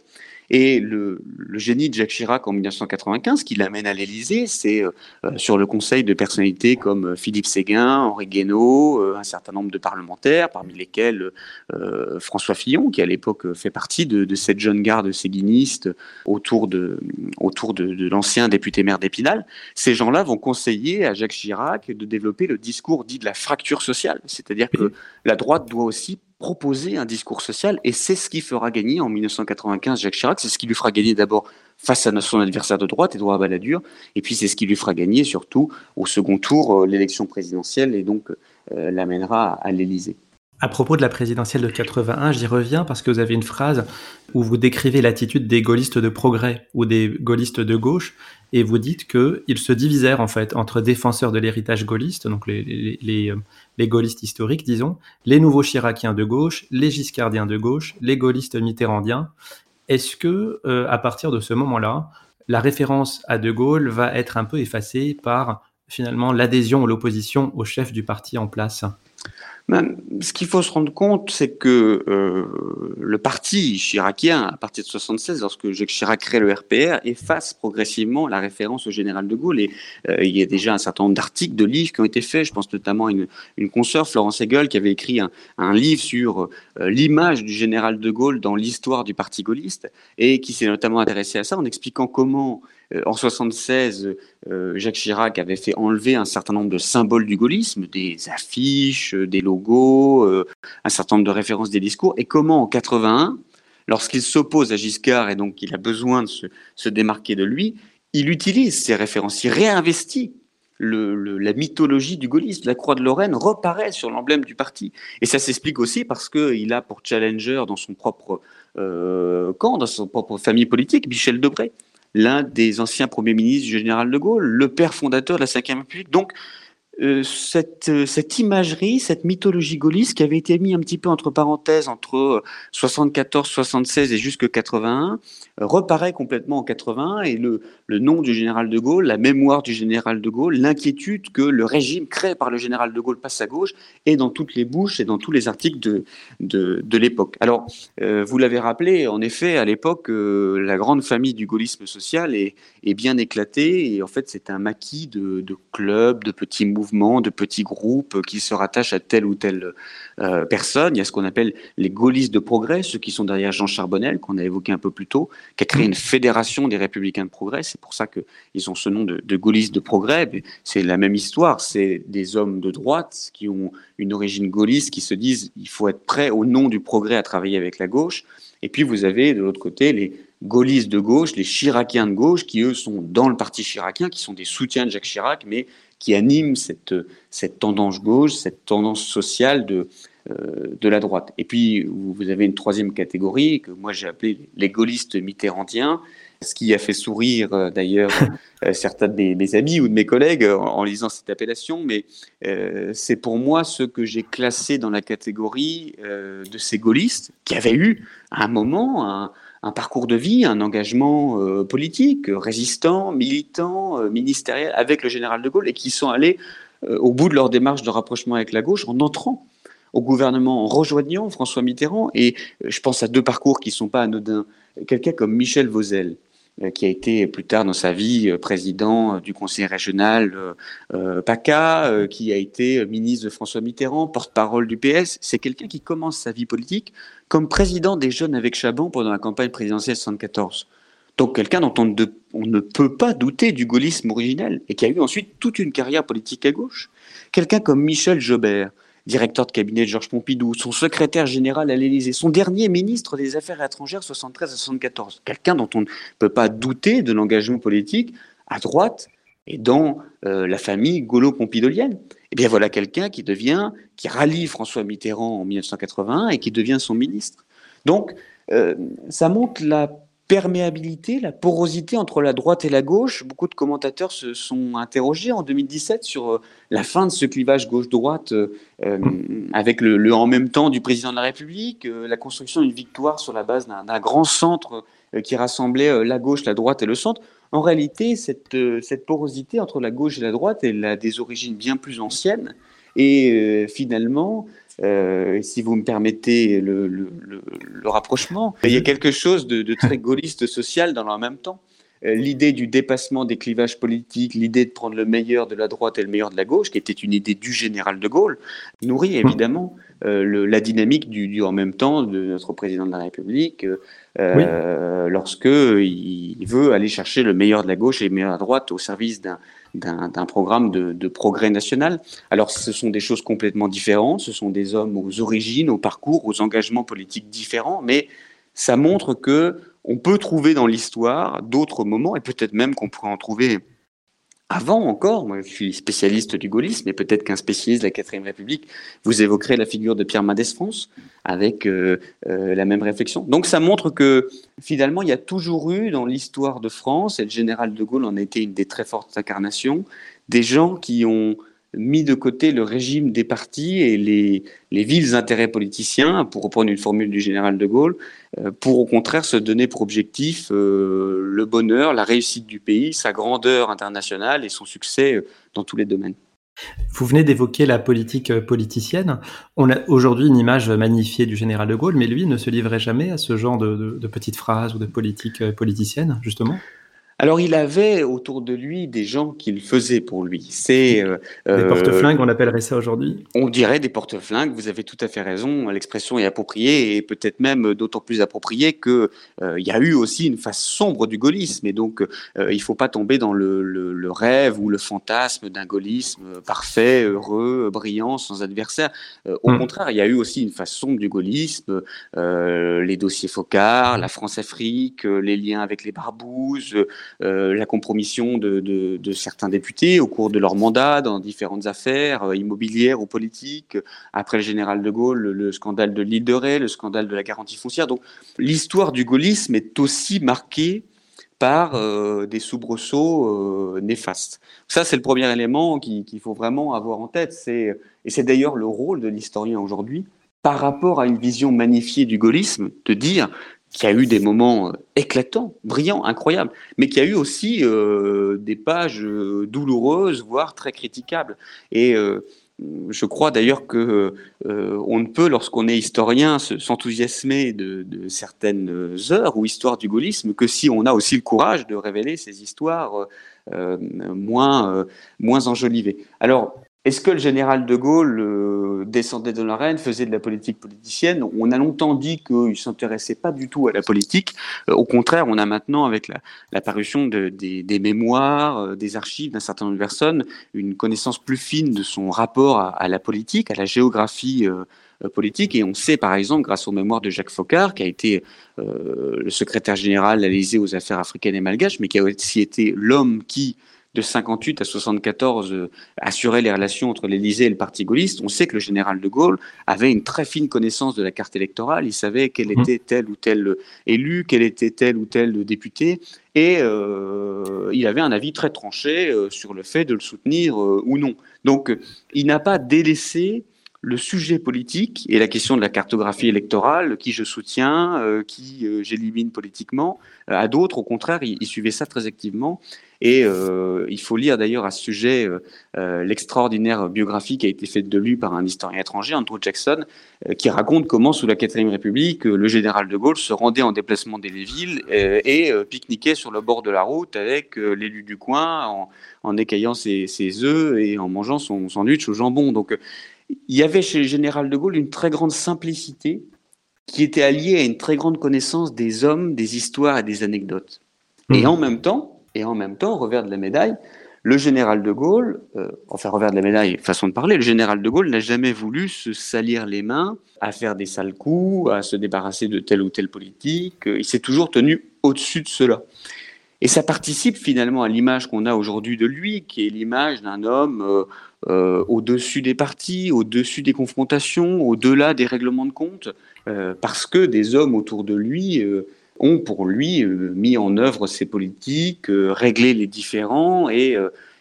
S2: Et le, génie de Jacques Chirac en 1995, qui l'amène à l'Élysée, c'est euh, euh, sur le conseil de personnalités comme euh, Philippe Séguin, Henri Guénaud, un certain nombre de parlementaires, parmi lesquels François Fillon, qui à l'époque fait partie de, cette jeune garde séguiniste autour de, autour de, de l'ancien député maire d'Épinal. Ces gens-là vont conseiller à Jacques Chirac de développer le discours dit de la fracture sociale, c'est-à-dire que la droite doit aussi proposer un discours social et c'est ce qui fera gagner en 1995 Jacques Chirac, c'est ce qui lui fera gagner d'abord face à son adversaire de droite, Édouard Balladur, et puis c'est ce qui lui fera gagner surtout au second tour euh, l'élection présidentielle et donc euh, l'amènera à l'Élysée.
S1: À propos de la présidentielle de 81, j'y reviens parce que vous avez une phrase où vous décrivez l'attitude des gaullistes de progrès ou des gaullistes de gauche et vous dites qu'ils se divisèrent en fait entre défenseurs de l'héritage gaulliste, donc euh, les, gaullistes historiques, disons, les nouveaux chiraciens de gauche, les giscardiens de gauche, les gaullistes mitterrandiens. Est-ce que, euh, à partir de ce moment-là, la référence à De Gaulle va être un peu effacée par finalement l'adhésion ou l'opposition au chef du parti en place?
S2: Ben, ce qu'il faut se rendre compte, c'est que euh, le parti chiracien, à partir de 76, lorsque Jacques Chirac crée le RPR, efface progressivement la référence au général de Gaulle. Et euh, il y a déjà un certain nombre d'articles, de livres qui ont été faits. Je pense notamment à une, une consoeur, Florence Hegel, qui avait écrit un, livre sur euh, l'image du général de Gaulle dans l'histoire du parti gaulliste, et qui s'est notamment intéressé à ça en expliquant comment en 76, euh, Jacques Chirac avait fait enlever un certain nombre de symboles du gaullisme, des affiches, des logos, euh, un certain nombre de références des discours, et comment en 81, lorsqu'il s'oppose à Giscard et donc il a besoin de se, démarquer de lui, il utilise ces références, il réinvestit la mythologie du gaullisme. La croix de Lorraine reparaît sur l'emblème du parti. Et ça s'explique aussi parce qu'il a pour challenger dans son propre camp, dans son propre famille politique, Michel Debré l'un des anciens premiers ministres du général de Gaulle, le père fondateur de la Ve République. Donc, euh, cette, euh, cette, imagerie, cette mythologie gaulliste qui avait été mise un petit peu entre parenthèses entre 74, 76 et jusque 81, euh, reparaît complètement en 80 et le, le, nom du général de Gaulle, la mémoire du général de Gaulle, l'inquiétude que le régime créé par le général de Gaulle passe à gauche est dans toutes les bouches et dans tous les articles de, de, de l'époque. Alors, vous l'avez rappelé, en effet, à l'époque, la grande famille du gaullisme social est, est bien éclatée et en fait, c'est un maquis de, de clubs, de petits mouvements de petits groupes qui se rattachent à telle ou telle euh. Il y a ce qu'on appelle les gaullistes de progrès, ceux qui sont derrière Jean Charbonnel, qu'on a évoqué un peu plus tôt, qui a créé une fédération des républicains de progrès. C'est pour ça qu'ils ont ce nom de, de gaullistes de progrès. C'est la même histoire. C'est des hommes de droite qui ont une origine gaulliste, qui se disent il faut être prêt au nom du progrès à travailler avec la gauche. Et puis vous avez de l'autre côté les gaullistes de gauche, les chiraciens de gauche, qui eux sont dans le parti chiracien, qui sont des soutiens de Jacques Chirac, mais qui anime cette, cette tendance gauche, cette tendance sociale de, de la droite. Et puis, vous avez une troisième catégorie que moi j'ai appelée les gaullistes mitterrandiens, ce qui a fait sourire euh, d'ailleurs euh, certains de mes, amis ou de mes collègues en, lisant cette appellation, mais c'est pour moi ce que j'ai classé dans la catégorie de ces gaullistes qui avaient eu à un moment un, un parcours de vie, un engagement euh, politique, résistant, militant, euh, ministériel avec le général de Gaulle et qui sont allés euh, au bout de leur démarche de rapprochement avec la gauche en entrant au gouvernement, en rejoignant François Mitterrand. Et je pense à deux parcours qui ne sont pas anodins. Quelqu'un comme Michel Vauzel, euh, qui a été plus tard dans sa vie euh, président euh, du conseil régional PACA, qui a été ministre de François Mitterrand, porte-parole du PS. C'est quelqu'un qui commence sa vie politique comme président des Jeunes avec Chaban pendant la campagne présidentielle 74. Donc quelqu'un dont on on ne, peut pas douter du gaullisme originel et qui a eu ensuite toute une carrière politique à gauche. Quelqu'un comme Michel Jobert, directeur de cabinet de Georges Pompidou, son secrétaire général à l'Élysée, son dernier ministre des Affaires étrangères 73 à 74. Quelqu'un dont on ne peut pas douter de l'engagement politique à droite et dans euh, la famille gaulo-pompidolienne. Eh bien voilà quelqu'un qui devient, qui rallie François Mitterrand en 1981 et qui devient son ministre. Donc euh, ça montre la perméabilité, la porosité entre la droite et la gauche. Beaucoup de commentateurs se sont interrogés en 2017 sur euh, la fin de ce clivage gauche-droite euh, euh, avec le, en même temps du président de la République, la construction d'une victoire sur la base d'un grand centre qui rassemblait la gauche, la droite et le centre. en réalité, cette, cette porosité entre la gauche et la droite, elle a des origines bien plus anciennes. Et finalement, si vous me permettez le, le, le, rapprochement, il y a quelque chose de, de très gaulliste social dans le même temps. Euh, l'idée du dépassement des clivages politiques, l'idée de prendre le meilleur de la droite et le meilleur de la gauche, qui était une idée du général de Gaulle, nourrit évidemment euh, la dynamique du, en même temps de notre président de la République euh, lorsque il veut aller chercher le meilleur de la gauche et le meilleur de la droite au service d'un programme de, de, progrès national. Alors ce sont des choses complètement différentes, ce sont des hommes aux origines, aux parcours, aux engagements politiques différents, mais ça montre que on peut trouver dans l'histoire d'autres moments, et peut-être même qu'on pourrait en trouver avant encore, moi je suis spécialiste du gaullisme, mais peut-être qu'un spécialiste de la quatrième République vous évoquerait la figure de Pierre Mendès France avec euh, euh, la même réflexion. Donc ça montre que finalement il y a toujours eu dans l'histoire de France, et le général de Gaulle en été une des très fortes incarnations, des gens qui ont mis de côté le régime des partis et les, les vils intérêts politiciens, pour reprendre une formule du général de Gaulle, euh, pour au contraire se donner pour objectif euh, le bonheur, la réussite du pays, sa grandeur internationale et son succès euh, dans tous les domaines.
S1: Vous venez d'évoquer la politique politicienne. On a aujourd'hui une image magnifiée du général de Gaulle, mais lui ne se livrait jamais à ce genre de, de, de petites phrases ou de politique politicienne, justement?
S2: Alors il avait autour de lui des gens qui le faisaient pour lui. C'est
S1: euh, des porte-flingues, on appellerait ça aujourd'hui?
S2: On dirait des porte-flingues. Vous avez tout à fait raison. L'expression est appropriée et peut-être même d'autant plus appropriée que euh, il y a eu aussi une face sombre du gaullisme et donc euh, il faut pas tomber dans le, le, le rêve ou le fantasme d'un gaullisme parfait, heureux, brillant, sans adversaire. au hmm. contraire, il y a eu aussi une face sombre du gaullisme, les dossiers Focard, la France-Afrique, les liens avec les barbouzes. Euh, la compromission de, certains députés au cours de leur mandat dans différentes affaires euh, immobilières ou politiques. Après le général de Gaulle, le, scandale de l'île de Ré, le scandale de la garantie foncière. Donc l'histoire du gaullisme est aussi marquée par euh, des soubresauts néfastes. Ça, c'est le premier élément qu'il faut vraiment avoir en tête. Et c'est d'ailleurs le rôle de l'historien aujourd'hui, par rapport à une vision magnifiée du gaullisme, de dire qui a eu des moments euh, éclatants, brillants, incroyables, mais qui a eu aussi euh, des pages euh, douloureuses, voire très critiquables. Et je crois d'ailleurs que on ne peut, lorsqu'on est historien, s'enthousiasmer de, certaines heures ou histoires du gaullisme que si on a aussi le courage de révéler ces histoires moins moins enjolivées. Alors est-ce que le général de Gaulle euh, descendait de l'arène, faisait de la politique politicienne? On a longtemps dit qu'il s'intéressait pas du tout à la politique. Euh, au contraire, on a maintenant, avec l'apparition la, de, des, mémoires, euh, des archives d'un certain nombre de personnes, une connaissance plus fine de son rapport à, la politique, à la géographie politique. Et on sait, par exemple, grâce aux mémoires de Jacques Faucard, qui a été le secrétaire général à l'Élysée aux affaires africaines et malgaches, mais qui a aussi été l'homme qui de 58 à 74 euh, assurait les relations entre l'Élysée et le Parti gaulliste, on sait que le général de Gaulle avait une très fine connaissance de la carte électorale. Il savait quel mmh. était tel ou tel élu, quel était tel ou tel député, et euh, il avait un avis très tranché euh, sur le fait de le soutenir ou non. Donc, il n'a pas délaissé le sujet politique et la question de la cartographie électorale, qui je soutiens, qui j'élimine politiquement, à d'autres, au contraire, il, suivait ça très activement. Et euh, il faut lire d'ailleurs à ce sujet euh, euh, l'extraordinaire biographie qui a été faite de lui par un historien étranger, Andrew Jackson, qui raconte comment, sous la Quatrième République, le général de Gaulle se rendait en déplacement des villes et, pique-niquait sur le bord de la route avec l'élu du coin en, en écaillant ses, ses, œufs et en mangeant son sandwich au jambon. Donc il y avait chez le général de Gaulle une très grande simplicité qui était alliée à une très grande connaissance des hommes, des histoires et des anecdotes. Et mmh. en même temps, et en même temps, revers de la médaille, le général de Gaulle, euh, enfin revers de la médaille, façon de parler, le général de Gaulle n'a jamais voulu se salir les mains à faire des sales coups, à se débarrasser de telle ou telle politique. Il s'est toujours tenu au-dessus de cela. Et ça participe finalement à l'image qu'on a aujourd'hui de lui, qui est l'image d'un homme euh, euh, au-dessus des partis, au-dessus des confrontations, au-delà des règlements de compte, euh, parce que des hommes autour de lui euh, ont pour lui mis en œuvre ses politiques, réglé les différends et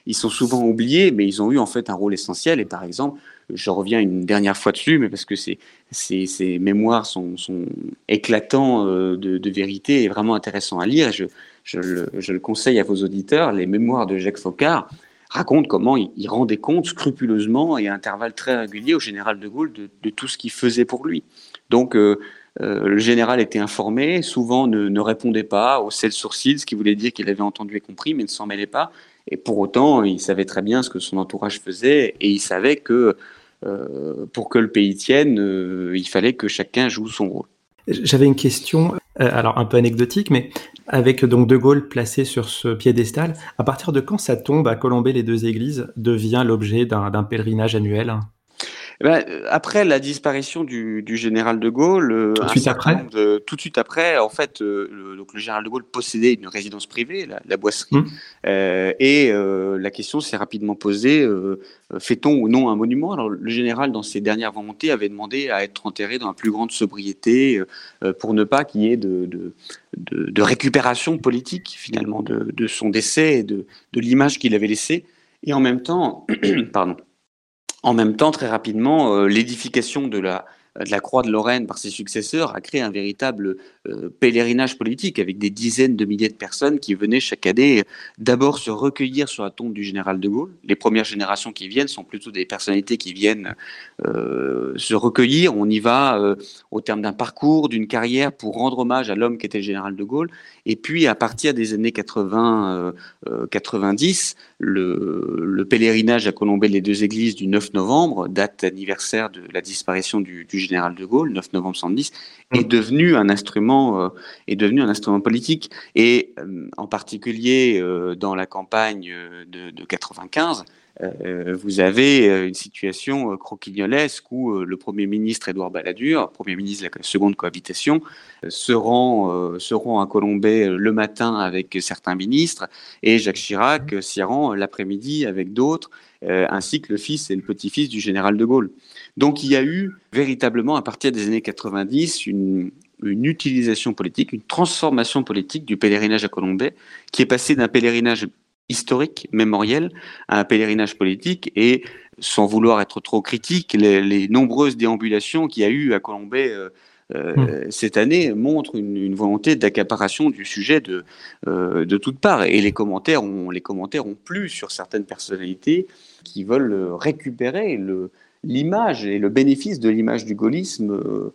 S2: ils sont souvent oubliés, mais ils ont eu en fait un rôle essentiel. Et par exemple, je reviens une dernière fois dessus, mais parce que ces, mémoires sont, sont éclatants de, vérité et vraiment intéressants à lire. Je le, conseille à vos auditeurs, les mémoires de Jacques Faucard racontent comment il, rendait compte scrupuleusement et à intervalles très réguliers au général de Gaulle de, tout ce qu'il faisait pour lui. Donc, euh, euh, le général était informé, souvent ne, répondait pas, haussait le sourcil, ce qui voulait dire qu'il avait entendu et compris, mais ne s'en mêlait pas. Et pour autant, il savait très bien ce que son entourage faisait et il savait que euh, pour que le pays tienne, il fallait que chacun joue son rôle.
S1: J'avais une question, alors un peu anecdotique, mais avec donc De Gaulle placé sur ce piédestal, à partir de quand sa tombe à Colombey les deux églises devient l'objet d'un pèlerinage annuel?
S2: Eh ben, euh, après la disparition du, du, général de Gaulle,
S1: euh, tout de suite après,
S2: tout de suite après, en fait, euh, le, donc le général de Gaulle possédait une résidence privée, la, la boisserie, mmh. euh, et la question s'est rapidement posée fait-on ou non un monument? Alors le général, dans ses dernières volontés, avait demandé à être enterré dans la plus grande sobriété pour ne pas qu'il y ait de, de, récupération politique finalement de, son décès et de, de l'image qu'il avait laissée, et en même temps, pardon en même temps, très rapidement, euh, l'édification de la, de la Croix de Lorraine par ses successeurs a créé un véritable euh, pèlerinage politique avec des dizaines de milliers de personnes qui venaient chaque année d'abord se recueillir sur la tombe du général de Gaulle. Les premières générations qui viennent sont plutôt des personnalités qui viennent euh, se recueillir. On y va euh, au terme d'un parcours, d'une carrière pour rendre hommage à l'homme qui était le général de Gaulle. Et puis à partir des années 80, 90, le, le, pèlerinage à Colombey les deux églises du 9 novembre, date anniversaire de la disparition du, du général de Gaulle, 9 novembre 70, est devenu un instrument, euh, est devenu un instrument politique. Et euh, en particulier euh, dans la campagne de, de 95, vous avez une situation croquignolesque où le Premier ministre Édouard Balladur, Premier ministre de la seconde cohabitation, se rend, se rend à Colombey le matin avec certains ministres et Jacques Chirac s'y rend l'après-midi avec d'autres, ainsi que le fils et le petit-fils du général de Gaulle. Donc il y a eu véritablement à partir des années 90 une, utilisation politique, une transformation politique du pèlerinage à Colombay, qui est passé d'un pèlerinage historique, mémoriel, à un pèlerinage politique et sans vouloir être trop critique, les, nombreuses déambulations qu'il y a eu à Colombay euh, euh, hmm. cette année montrent une, volonté d'accaparation du sujet de, euh, de toutes parts. Et les commentaires, ont, les commentaires ont plu sur certaines personnalités qui veulent récupérer le, l'image et le bénéfice de l'image du gaullisme euh,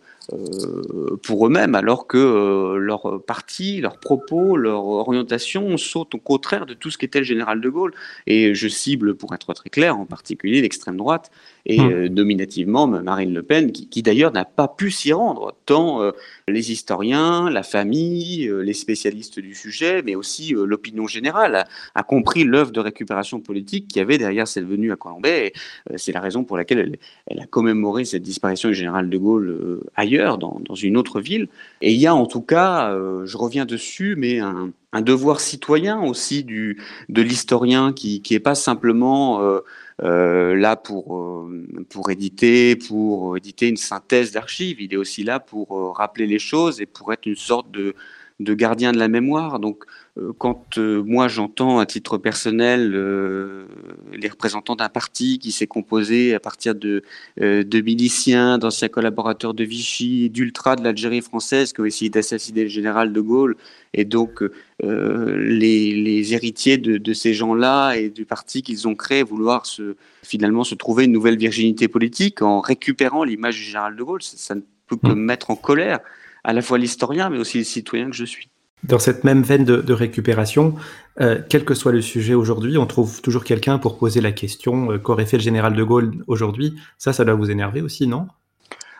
S2: pour eux-mêmes, alors que euh, leur parti, leurs propos, leur orientation sautent au contraire de tout ce qu'était le général de Gaulle. Et je cible, pour être très clair, en particulier l'extrême droite et mmh. nominativement Marine Le Pen, qui, d'ailleurs n'a pas pu s'y rendre, tant les historiens, la famille, les spécialistes du sujet, mais aussi l'opinion générale a, compris l'œuvre de récupération politique qui avait derrière cette venue à Colombay. C'est la raison pour laquelle elle, elle, a commémoré cette disparition du général de Gaulle ailleurs dans, une autre ville. Et il y a en tout cas, euh, je reviens dessus, mais un, devoir citoyen aussi du, de l'historien qui n'est pas simplement euh, euh, là pour, pour, éditer, pour éditer une synthèse d'archives, il est aussi là pour rappeler les choses et pour être une sorte de, de gardien de la mémoire. Donc, euh, quand euh, moi j'entends à titre personnel euh, les représentants d'un parti qui s'est composé à partir de, de miliciens, d'anciens collaborateurs de Vichy, d'ultra de l'Algérie française qui ont essayé d'assassiner le général de Gaulle, et donc les, les, héritiers de, de ces gens-là et du parti qu'ils ont créé vouloir se, finalement se trouver une nouvelle virginité politique en récupérant l'image du général de Gaulle, ça, ça ne peut que me mettre en colère à la fois l'historien, mais aussi le citoyen que je suis.
S1: Dans cette même veine de, récupération, euh, quel que soit le sujet aujourd'hui, on trouve toujours quelqu'un pour poser la question euh, qu'aurait fait le général de Gaulle aujourd'hui? Ça, ça doit vous énerver aussi, non?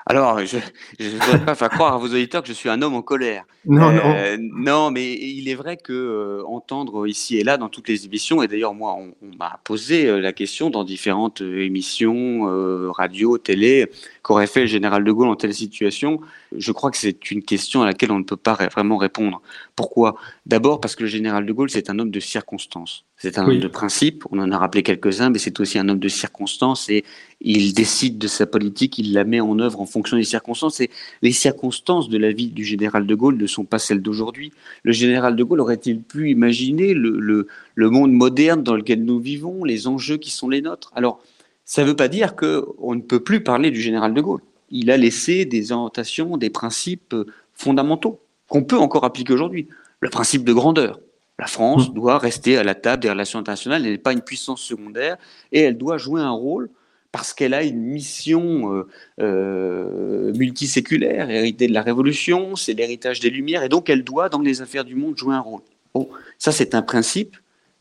S2: Alors, je ne voudrais pas faire croire à vos auditeurs que je suis un homme en colère.
S1: Non, non.
S2: Euh, non, mais il est vrai que euh, entendre ici et là dans toutes les émissions, et d'ailleurs moi, on, m'a posé la question dans différentes émissions, radio, télé, qu'aurait fait le général de Gaulle en telle situation. Je crois que c'est une question à laquelle on ne peut pas vraiment répondre. Pourquoi? D'abord parce que le général de Gaulle, c'est un homme de circonstances. C'est un homme de principe, on en a rappelé quelques-uns, mais c'est aussi un homme de circonstances et il décide de sa politique, il la met en œuvre en fonction des circonstances. Et les circonstances de la vie du général de Gaulle ne sont pas celles d'aujourd'hui. Le général de Gaulle aurait-il pu imaginer le, le, monde moderne dans lequel nous vivons, les enjeux qui sont les nôtres? Alors, ça ne veut pas dire qu'on ne peut plus parler du général de Gaulle. Il a laissé des orientations, des principes fondamentaux qu'on peut encore appliquer aujourd'hui. Le principe de grandeur, La France
S1: Mm.
S2: doit rester à la table des relations internationales, elle n'est pas une puissance secondaire et elle doit jouer un rôle parce qu'elle a une mission euh, euh, multiséculaire, héritée de la Révolution, c'est l'héritage des Lumières, et donc elle doit, dans les affaires du monde, jouer un rôle. Bon, ça c'est un principe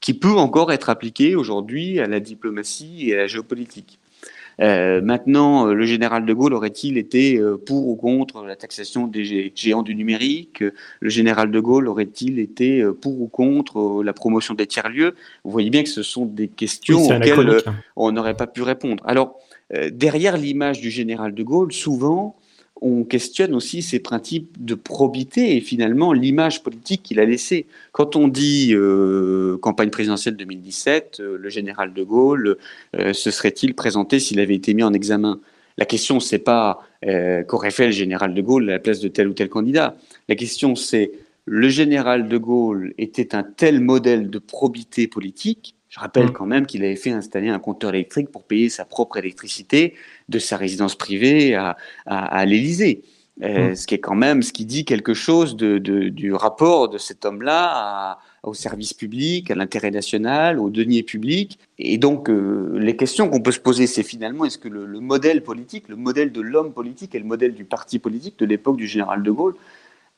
S2: qui peut encore être appliqué aujourd'hui à la diplomatie et à la géopolitique. Euh, maintenant, euh, le général de Gaulle aurait-il été euh, pour ou contre la taxation des gé- géants du numérique? Le général de Gaulle aurait-il été pour ou contre la promotion des tiers-lieux? Vous voyez bien que ce sont des questions
S1: Oui,
S2: auxquelles
S1: anachronique.
S2: on n'aurait pas pu répondre. Alors, euh, derrière l'image du général de Gaulle, souvent, on questionne aussi ses principes de probité et finalement l'image politique qu'il a laissée. Quand on dit euh, campagne présidentielle 2017, euh, le général de Gaulle euh, se serait-il présenté s'il avait été mis en examen? La question, c'est pas qu'aurait fait le général de Gaulle à la place de tel ou tel candidat. La question, c'est le général de Gaulle était un tel modèle de probité politique. Je rappelle
S1: Mm.
S2: quand même qu'il avait fait installer un compteur électrique pour payer sa propre électricité de sa résidence privée à, à, à l'Élysée. Euh,
S1: Mm.
S2: Ce qui est quand même ce qui dit quelque chose de, de- du rapport de cet homme-là au service public, à l'intérêt national, aux deniers publics. Et donc, euh, les questions qu'on peut se poser, c'est finalement est-ce que le, le modèle politique, le modèle de l'homme politique et le modèle du parti politique de l'époque du général de Gaulle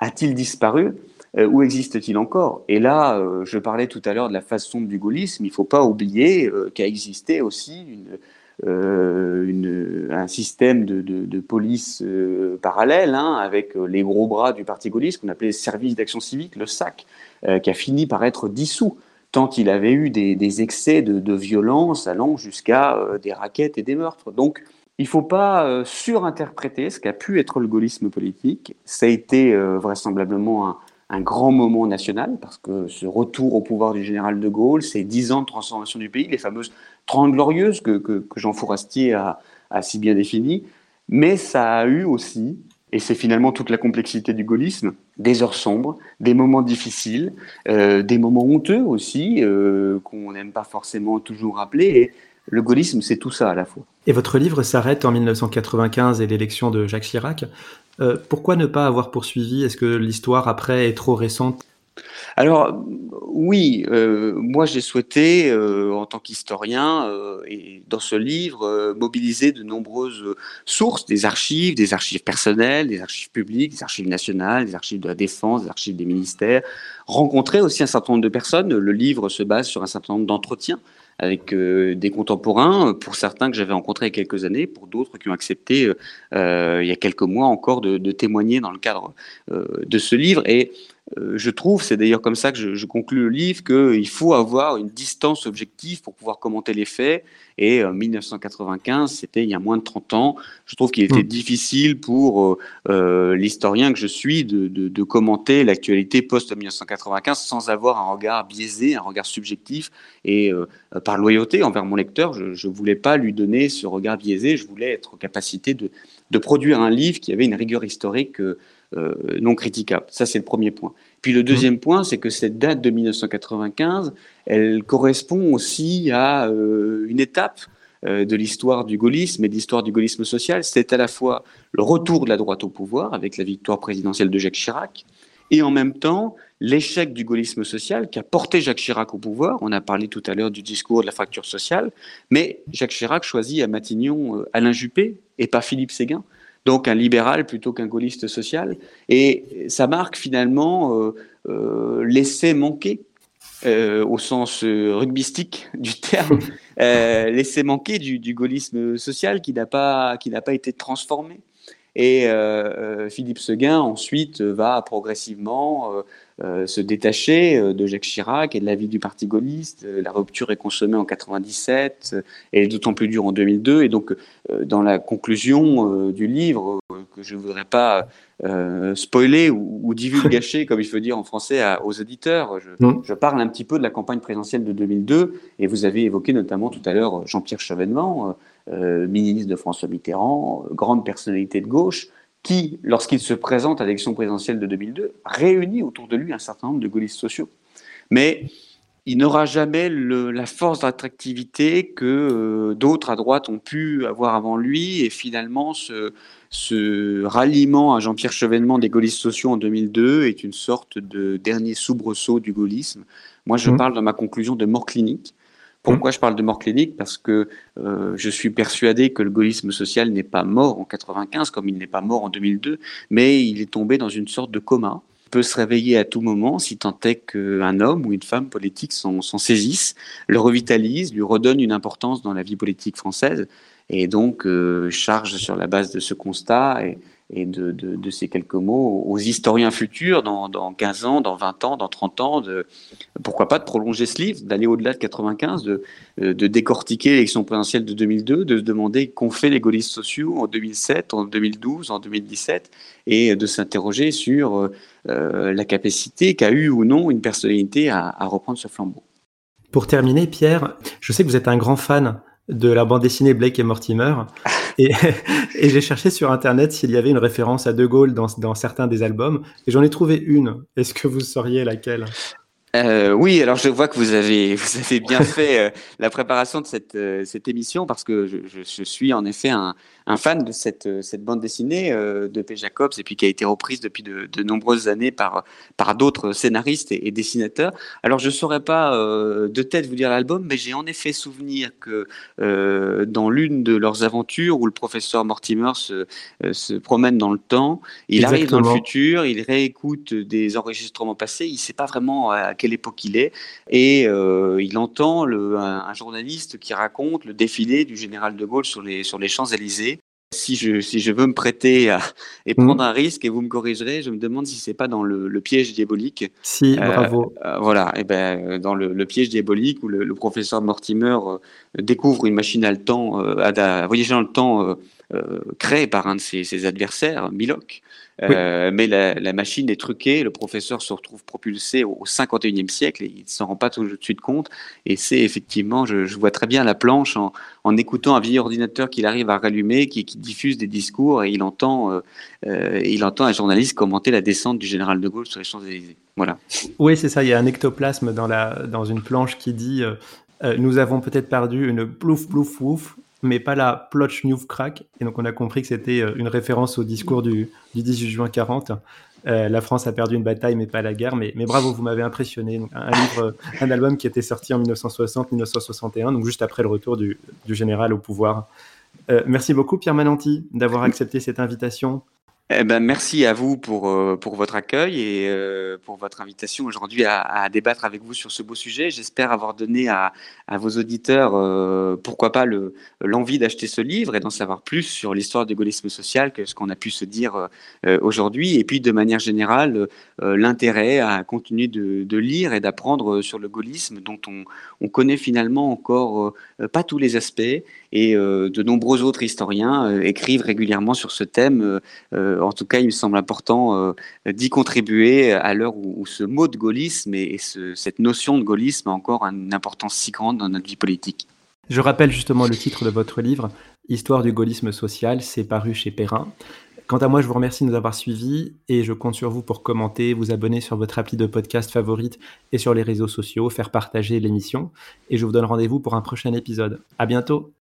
S2: a-t-il disparu? Euh, ou existe-t-il encore? Et là, euh, je parlais tout à l'heure de la façon du gaullisme. Il ne faut pas oublier euh, qu'a existé aussi euh, un système de, police parallèle hein, avec les gros bras du parti gaulliste qu'on appelait service d'action civique, le SAC, qui a fini par être dissous tant il avait eu des, excès de, violence allant jusqu'à des raquettes et des meurtres. Donc, il ne faut pas surinterpréter ce qu'a pu être le gaullisme politique. Ça a été vraisemblablement un, un grand moment national, parce que ce retour au pouvoir du général de Gaulle, ces dix ans de transformation du pays, les fameuses Trente Glorieuses que, Jean Fourastier a, a si bien définies, mais ça a eu aussi, et c'est finalement toute la complexité du gaullisme, des heures sombres, des moments difficiles, euh, des moments honteux aussi, euh, qu'on n'aime pas forcément toujours rappeler. Et le gaullisme, c'est tout ça à la fois.
S1: Et votre livre s'arrête en 1995 et l'élection de Jacques Chirac. Euh, pourquoi ne pas avoir poursuivi? Est-ce que l'histoire après est trop récente?
S2: Alors oui, euh, moi j'ai souhaité, euh, en tant qu'historien, euh, et dans ce livre, mobiliser de nombreuses sources, des archives, des archives personnelles, des archives publiques, des archives nationales, des archives de la défense, des archives des ministères, rencontrer aussi un certain nombre de personnes. Le livre se base sur un certain nombre d'entretiens avec des contemporains, pour certains que j'avais rencontrés il y a quelques années, pour d'autres qui ont accepté il y a quelques mois encore de, témoigner dans le cadre de ce livre. Euh, je trouve, c'est d'ailleurs comme ça que je, je conclus le livre, qu'il faut avoir une distance objective pour pouvoir commenter les faits. Et euh, 1995, c'était il y a moins de 30 ans. Je trouve qu'il était
S1: Mm.
S2: difficile pour euh, euh, l'historien que je suis de, de, de commenter l'actualité post-1995 sans avoir un regard biaisé, un regard subjectif. Et euh, par loyauté envers mon lecteur, je ne voulais pas lui donner ce regard biaisé. Je voulais être en capacité de, de produire un livre qui avait une rigueur historique euh, euh, non critiquable. Ça, c'est le premier point. Puis le deuxième point, c'est que cette date de 1995, elle correspond aussi à euh, une étape euh, de l'histoire du gaullisme et de l'histoire du gaullisme social. C'est à la fois le retour de la droite au pouvoir avec la victoire présidentielle de Jacques Chirac et en même temps l'échec du gaullisme social qui a porté Jacques Chirac au pouvoir. On a parlé tout à l'heure du discours de la fracture sociale, mais Jacques Chirac choisit à Matignon euh, Alain Juppé et pas Philippe Séguin donc un libéral plutôt qu'un gaulliste social. Et ça marque finalement euh, euh, l'essai manqué, euh, au sens euh, rugbystique du terme, euh, l'essai manqué du, gaullisme social qui n'a pas, pas été transformé. Et Philippe Seguin ensuite va progressivement se détacher de Jacques Chirac et de la vie du parti gaulliste. La rupture est consommée en 97 et d'autant plus dure en 2002. Et donc, euh, dans la conclusion euh, du livre, euh, que je ne voudrais pas euh, spoiler ou, ou divulgacher, comme il faut dire en français, à, aux auditeurs, je,
S1: Mm.
S2: je, parle un petit peu de la campagne présidentielle de 2002. Et vous avez évoqué notamment tout à l'heure Jean-Pierre Chevènement, euh, ministre de François Mitterrand, grande personnalité de gauche qui, lorsqu'il se présente à l'élection présidentielle de 2002, réunit autour de lui un certain nombre de gaullistes sociaux. Mais il n'aura jamais la force d'attractivité que euh, d'autres à droite ont pu avoir avant lui. Et finalement, ce, ce ralliement à Jean-Pierre Chevènement des gaullistes sociaux en 2002 est une sorte de dernier soubresaut du gaullisme. Moi, je mmh. parle dans ma conclusion de mort clinique. Pourquoi mmh. je parle de mort clinique? Parce que euh, je suis persuadé que le gaullisme social n'est pas mort en 95 comme il n'est pas mort en 2002, mais il est tombé dans une sorte de coma peut se réveiller à tout moment si tant est qu'un homme ou une femme politique s'en saisisse, le revitalise, lui redonne une importance dans la vie politique française et donc euh, charge sur la base de ce constat et, et de, de, de, ces quelques mots aux historiens futurs dans, dans 15 ans, dans 20 ans, dans 30 ans, de, pourquoi pas de prolonger ce livre, d'aller au-delà de 95, de, de décortiquer l'élection présidentielle de 2002, de se demander qu'ont fait les gaullistes sociaux en 2007, en 2012, en 2017, et de s'interroger sur euh, la capacité qu'a eu ou non une personnalité à, à reprendre ce flambeau.
S1: Pour terminer, Pierre, je sais que vous êtes un grand fan de la bande dessinée Blake et Mortimer. Et, j'ai cherché sur Internet s'il y avait une référence à De Gaulle dans, certains des albums, et j'en ai trouvé une. Est-ce que vous sauriez laquelle?
S2: Euh, oui, alors je vois que vous avez, vous avez bien fait euh, la préparation de cette, euh, cette émission parce que je, je, suis en effet un, un fan de cette, euh, cette bande dessinée de P. Jacobs et puis qui a été reprise depuis de, de nombreuses années par, par d'autres scénaristes et, et, dessinateurs. Alors je ne saurais pas de tête vous dire l'album, mais j'ai en effet souvenir que dans l'une de leurs aventures où le professeur Mortimer se, se promène dans le temps, il Exactement. arrive dans le futur, il réécoute des enregistrements passés, il ne sait pas vraiment à quelle époque il est, et euh, il entend le, un, un, journaliste qui raconte le défilé du général de Gaulle sur les, sur les Champs-Élysées. Si je, si je veux me prêter à, et prendre mmh. un risque, et vous me corrigerez, je me demande si c'est pas dans le, le, piège diabolique.
S1: Si, euh, bravo.
S2: Euh, voilà, et ben dans le, le, piège diabolique où le, le professeur Mortimer euh, découvre une machine à le temps, euh, à, à voyager dans le temps créée par un de ses, ses adversaires, Milok. Oui. Euh, mais la, la, machine est truquée, le professeur se retrouve propulsé au, 51e siècle et il ne s'en rend pas tout de suite compte. Et c'est effectivement, je, je, vois très bien la planche en, en écoutant un vieil ordinateur qu'il arrive à rallumer, qui, qui, diffuse des discours et il entend, euh, euh, il entend un journaliste commenter la descente du général de Gaulle sur les Champs-Élysées. Voilà.
S1: Oui, c'est ça. Il y a un ectoplasme dans, la, dans une planche qui dit Nous avons peut-être perdu une plouf plouf wouf mais pas la Plotch New Crack. Et donc on a compris que c'était euh, une référence au discours du, du 18 juin 40. Euh, la France a perdu une bataille, mais pas la guerre. Mais, mais bravo, vous m'avez impressionné. Donc, un, livre, euh, un album qui était sorti en 1960-1961, donc juste après le retour du, du général au pouvoir. Euh, merci beaucoup, Pierre Mananti, d'avoir accepté cette invitation.
S2: Eh ben, merci à vous pour, euh, pour votre accueil et euh, pour votre invitation aujourd'hui à, débattre avec vous sur ce beau sujet. J'espère avoir donné à, à vos auditeurs, euh, pourquoi pas, l'envie d'acheter ce livre et d'en savoir plus sur l'histoire du gaullisme social que ce qu'on a pu se dire aujourd'hui. Et puis, de manière générale, l'intérêt à continuer de, de lire et d'apprendre sur le gaullisme dont on, on connaît finalement encore pas tous les aspects et de nombreux autres historiens écrivent régulièrement sur ce thème en tout cas, il me semble important euh, d'y contribuer à l'heure où, ce mot de gaullisme et, et ce, cette notion de gaullisme a encore une importance si grande dans notre vie politique.
S1: Je rappelle justement le titre de votre livre, Histoire du gaullisme social, c'est paru chez Perrin. Quant à moi, je vous remercie de nous avoir suivis et je compte sur vous pour commenter, vous abonner sur votre appli de podcast favorite et sur les réseaux sociaux, faire partager l'émission. Et je vous donne rendez-vous pour un prochain épisode. À bientôt!